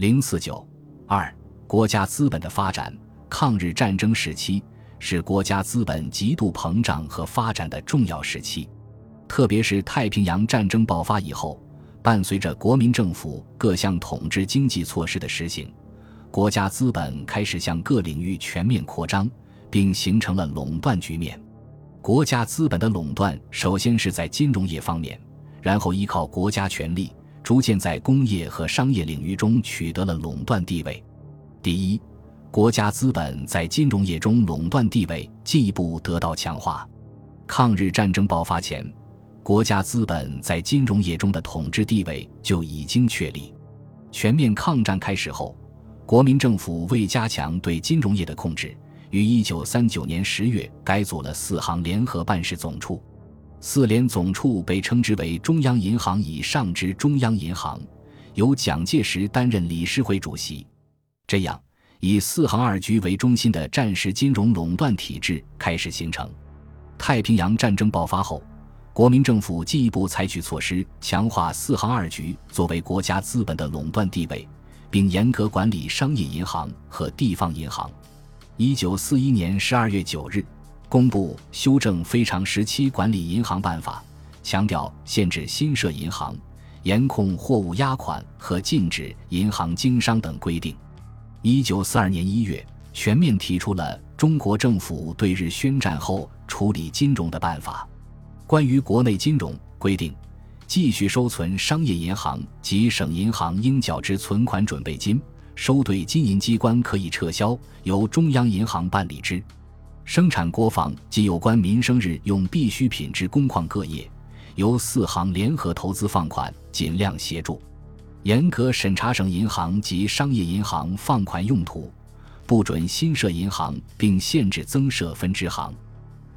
零四九二，国家资本的发展。抗日战争时期是国家资本极度膨胀和发展的重要时期，特别是太平洋战争爆发以后，伴随着国民政府各项统治经济措施的实行，国家资本开始向各领域全面扩张，并形成了垄断局面。国家资本的垄断首先是在金融业方面，然后依靠国家权力，逐渐在工业和商业领域中取得了垄断地位。第一，国家资本在金融业中垄断地位进一步得到强化。抗日战争爆发前，国家资本在金融业中的统治地位就已经确立。全面抗战开始后，国民政府为加强对金融业的控制。于一九三九年十月改组了四行联合办事总处，四联总处被称之为中央银行以上之中央银行，由蒋介石担任理事会主席。这样，以四行二局为中心的战时金融垄断体制开始形成。太平洋战争爆发后，国民政府进一步采取措施，强化四行二局作为国家资本的垄断地位，并严格管理商业银行和地方银行。一九四一年十二月九日，公布修正非常时期管理银行办法，强调限制新设银行、严控货物押款和禁止银行经商等规定。一九四二年一月，全面提出了中国政府对日宣战后处理金融的办法。关于国内金融规定，继续收存商业银行及省银行应缴之存款准备金。收兑金银机关可以撤销，由中央银行办理之；生产国防及有关民生日用必需品之工矿各业，由四行联合投资放款，尽量协助。严格审查省银行及商业银行放款用途，不准新设银行，并限制增设分支行。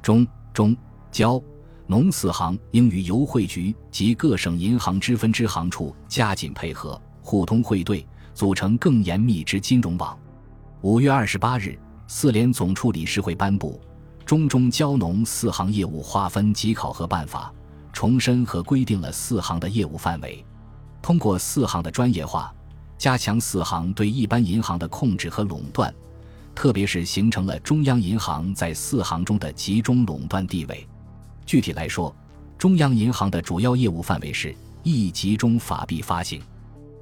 中、中、交、农四行应与邮汇局及各省银行之分支行处加紧配合，互通汇兑。组成更严密之金融网。五月二十八日，四联总处理事会颁布《中中交农四行业务划分及考核办法》，重申和规定了四行的业务范围。通过四行的专业化，加强四行对一般银行的控制和垄断，特别是形成了中央银行在四行中的集中垄断地位。具体来说，中央银行的主要业务范围是一集中法币发行。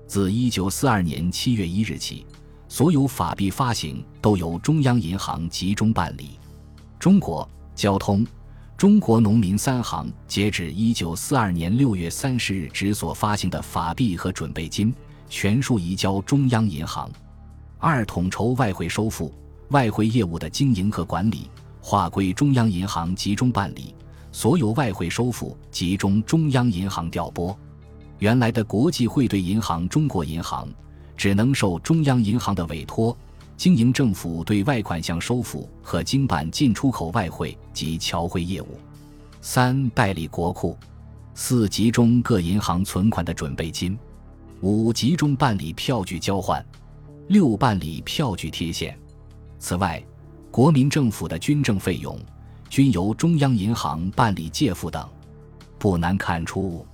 自一九四二年七月一日起，所有法币发行都由中央银行集中办理。中国交通、中国农民三行截止一九四二年六月三十日止所发行的法币和准备金，全数移交中央银行。二统筹外汇收付、外汇业务的经营和管理，划归中央银行集中办理，所有外汇收付集中中央银行调拨。原来的国际汇兑银行中国银行只能受中央银行的委托，经营政府对外款项收付和经办进出口外汇及侨汇业务。三代理国库，四集中各银行存款的准备金，五集中办理票据交换，六办理票据贴现。此外，国民政府的军政费用均由中央银行办理借付等。不难看出。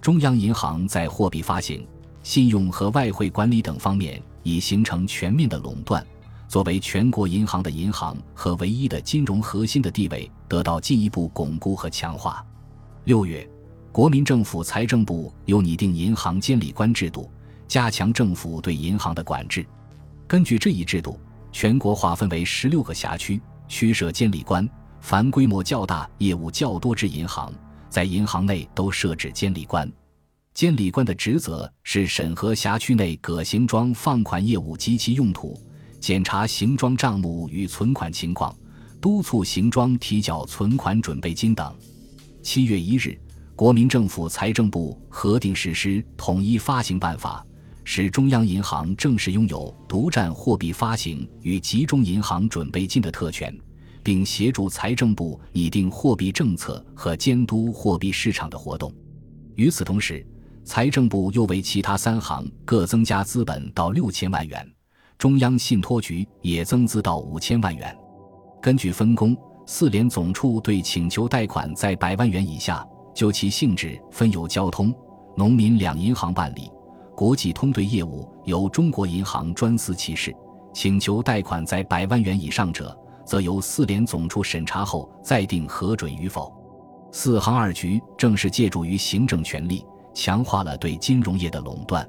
中央银行在货币发行、信用和外汇管理等方面已形成全面的垄断，作为全国银行的银行和唯一的金融核心的地位得到进一步巩固和强化。六月，国民政府财政部又拟定银行监理官制度，加强政府对银行的管制。根据这一制度，全国划分为十六个辖区，区设监理官，凡规模较大、业务较多之银行。在银行内都设置监理官，监理官的职责是审核辖区内各行庄放款业务及其用途，检查行庄账目与存款情况，督促行庄提缴存款准备金等。七月一日，国民政府财政部核定实施《统一发行办法》，使中央银行正式拥有独占货币发行与集中银行准备金的特权。并协助财政部拟定货币政策和监督货币市场的活动。与此同时，财政部又为其他三行各增加资本到六千万元，中央信托局也增资到五千万元。根据分工，四联总处对请求贷款在百万元以下，就其性质分有交通、农民两银行办理；国际通兑业务由中国银行专司其事，请求贷款在百万元以上者，则由四联总处审查后再定核准与否。四行二局正是借助于行政权力，强化了对金融业的垄断。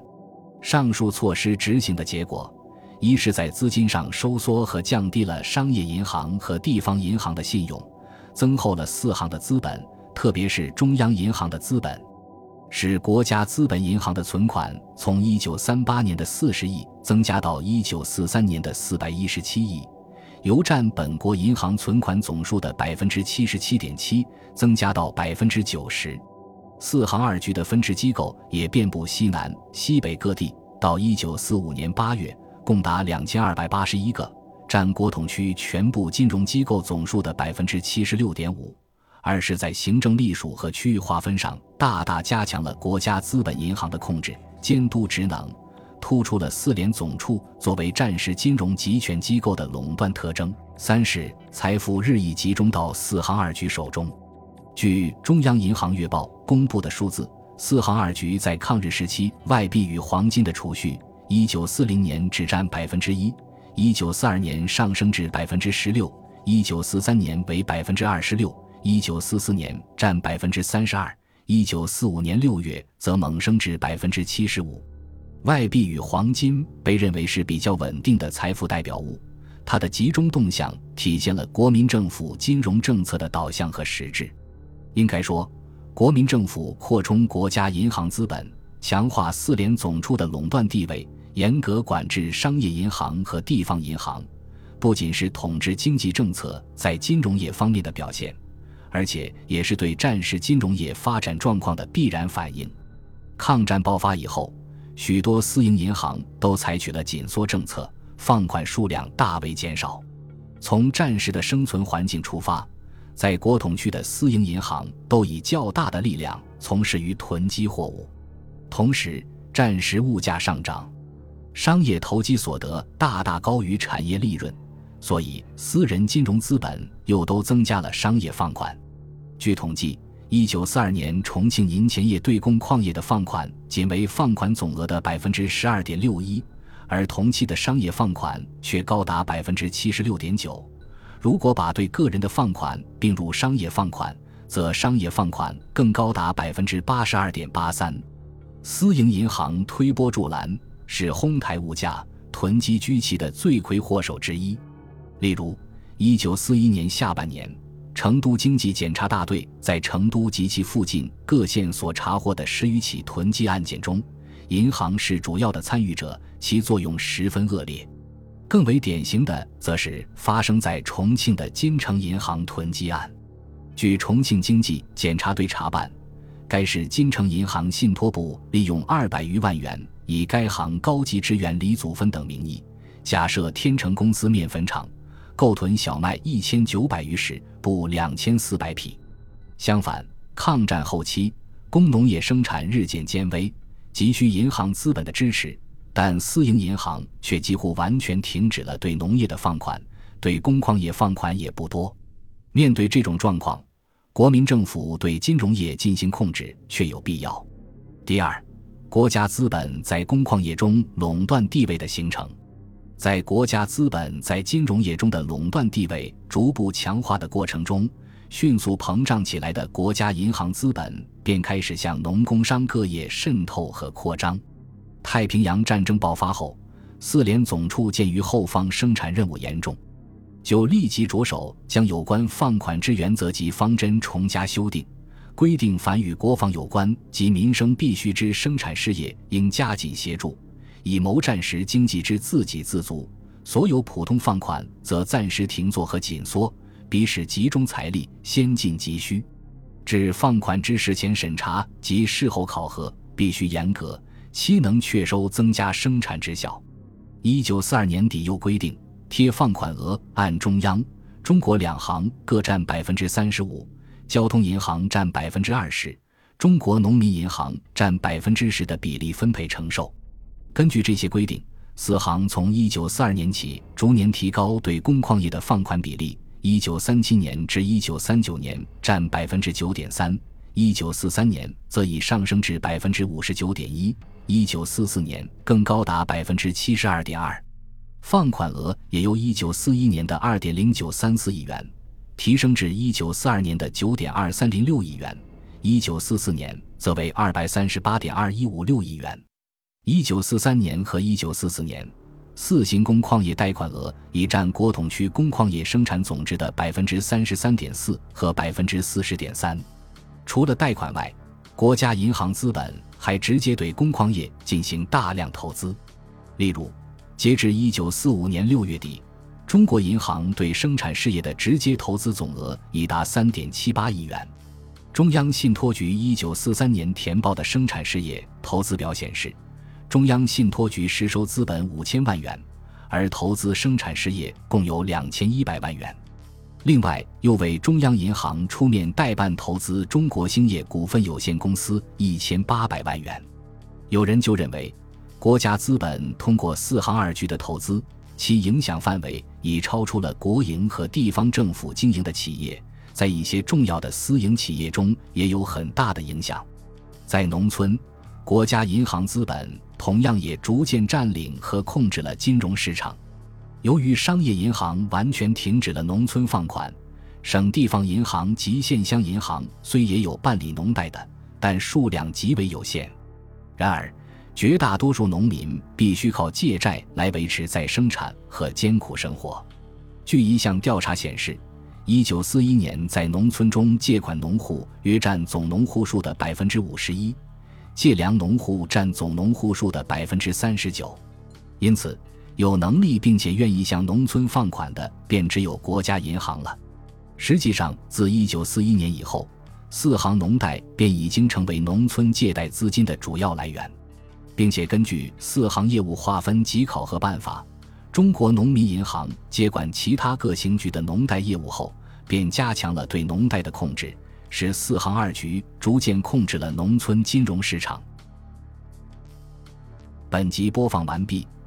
上述措施执行的结果，一是在资金上收缩和降低了商业银行和地方银行的信用，增厚了四行的资本，特别是中央银行的资本。使国家资本银行的存款从一九三八年的四十亿增加到一九四三年的四百一十七亿，由占本国银行存款总数的百分之七十七点七增加到百分之九十。四行二局的分支机构也遍布西南、西北各地，到一九四五年八月，共达两千二百八十一个，占国统区全部金融机构总数的百分之七十六点五。二是，在行政隶属和区域划分上，大大加强了国家资本银行的控制、监督职能，突出了四联总处作为战时金融集权机构的垄断特征。三是，财富日益集中到四行二局手中。据《中央银行月报》公布的数字，四行二局在抗日时期外币与黄金的储蓄，一九四零年只占百分之一，一九四二年上升至百分之十六，一九四三年为百分之二十六。一九四四年占百分之三十二，一九四五年六月则猛升至百分之七十五。外币与黄金被认为是比较稳定的财富代表物，它的集中动向体现了国民政府金融政策的导向和实质。应该说，国民政府扩充国家银行资本，强化四联总处的垄断地位，严格管制商业银行和地方银行，不仅是统治经济政策在金融业方面的表现。而且也是对战时金融业发展状况的必然反应。抗战爆发以后，许多私营银行都采取了紧缩政策，放款数量大为减少。从战时的生存环境出发，在国统区的私营银行都以较大的力量从事于囤积货物。同时，战时物价上涨，商业投机所得大大高于产业利润，所以私人金融资本又都增加了商业放款。据统计，一九四二年重庆银钱业对工矿业的放款仅为放款总额的百分之十二点六一，而同期的商业放款却高达百分之七十六点九。如果把对个人的放款并入商业放款，则商业放款更高达百分之八十二点八三。私营银行推波助澜，是哄抬物价、囤积居奇的罪魁祸首之一。例如，一九四一年下半年。成都经济检查大队在成都及其附近各县所查获的十余起囤积案件中，银行是主要的参与者，其作用十分恶劣。更为典型的，则是发生在重庆的金城银行囤积案。据重庆经济检查队查办，该市金城银行信托部利用二百余万元，以该行高级职员李祖芬等名义，假设天成公司面粉厂。购囤小麦一千九百余石，布两千四百匹。相反，抗战后期，工农业生产日渐艰微，急需银行资本的支持，但私营银行却几乎完全停止了对农业的放款，对工矿业放款也不多。面对这种状况，国民政府对金融业进行控制确有必要。第二，国家资本在工矿业中垄断地位的形成。在国家资本在金融业中的垄断地位逐步强化的过程中，迅速膨胀起来的国家银行资本便开始向农工商各业渗透和扩张。太平洋战争爆发后，四联总处鉴于后方生产任务严重，就立即着手将有关放款之原则及方针重加修订，规定凡与国防有关及民生必须之生产事业，应加紧协助。以谋战时经济之自给自足，所有普通放款则暂时停作和紧缩，彼使集中财力，先进急需。至放款之事前审查及事后考核必须严格，期能确收增加生产之效。一九四二年底又规定，贴放款额按中央、中国两行各占百分之三十五，交通银行占百分之二十，中国农民银行占百分之十的比例分配承受。根据这些规定，四行从一九四二年起逐年提高对工矿业的放款比例。一九三七年至一九三九年占百分之九点三，一九四三年则已上升至百分之五十九点一，一九四四年更高达百分之七十二点二。放款额也由一九四一年的二点零九三四亿元提升至一九四二年的九点二三零六亿元，一九四四年则为二百三十八点二一五六亿元。一九四三年和一九四四年，四行工矿业贷款额已占国统区工矿业生产总值的百分之三十三点四和百分之四十点三。除了贷款外，国家银行资本还直接对工矿业进行大量投资。例如，截至一九四五年六月底，中国银行对生产事业的直接投资总额已达三点七八亿元。中央信托局一九四三年填报的生产事业投资表显示，中央信托局实收资本五千万元，而投资生产事业共有两千一百万元。另外，又为中央银行出面代办投资中国兴业股份有限公司一千八百万元。有人就认为，国家资本通过四行二局的投资，其影响范围已超出了国营和地方政府经营的企业，在一些重要的私营企业中也有很大的影响。在农村，国家银行资本同样也逐渐占领和控制了金融市场。由于商业银行完全停止了农村放款，省地方银行及县乡银行虽也有办理农贷的，但数量极为有限。然而，绝大多数农民必须靠借债来维持再生产和艰苦生活。据一项调查显示，一九四一年在农村中借款农户约占总农户数的百分之五十一，借粮农户占总农户数的百分之三十九。因此。有能力并且愿意向农村放款的，便只有国家银行了。实际上，自1941年以后，四行农贷便已经成为农村借贷资金的主要来源，并且根据四行业务划分及考核办法，中国农民银行接管其他各行局的农贷业务后，便加强了对农贷的控制，使四行二局逐渐控制了农村金融市场。本集播放完毕。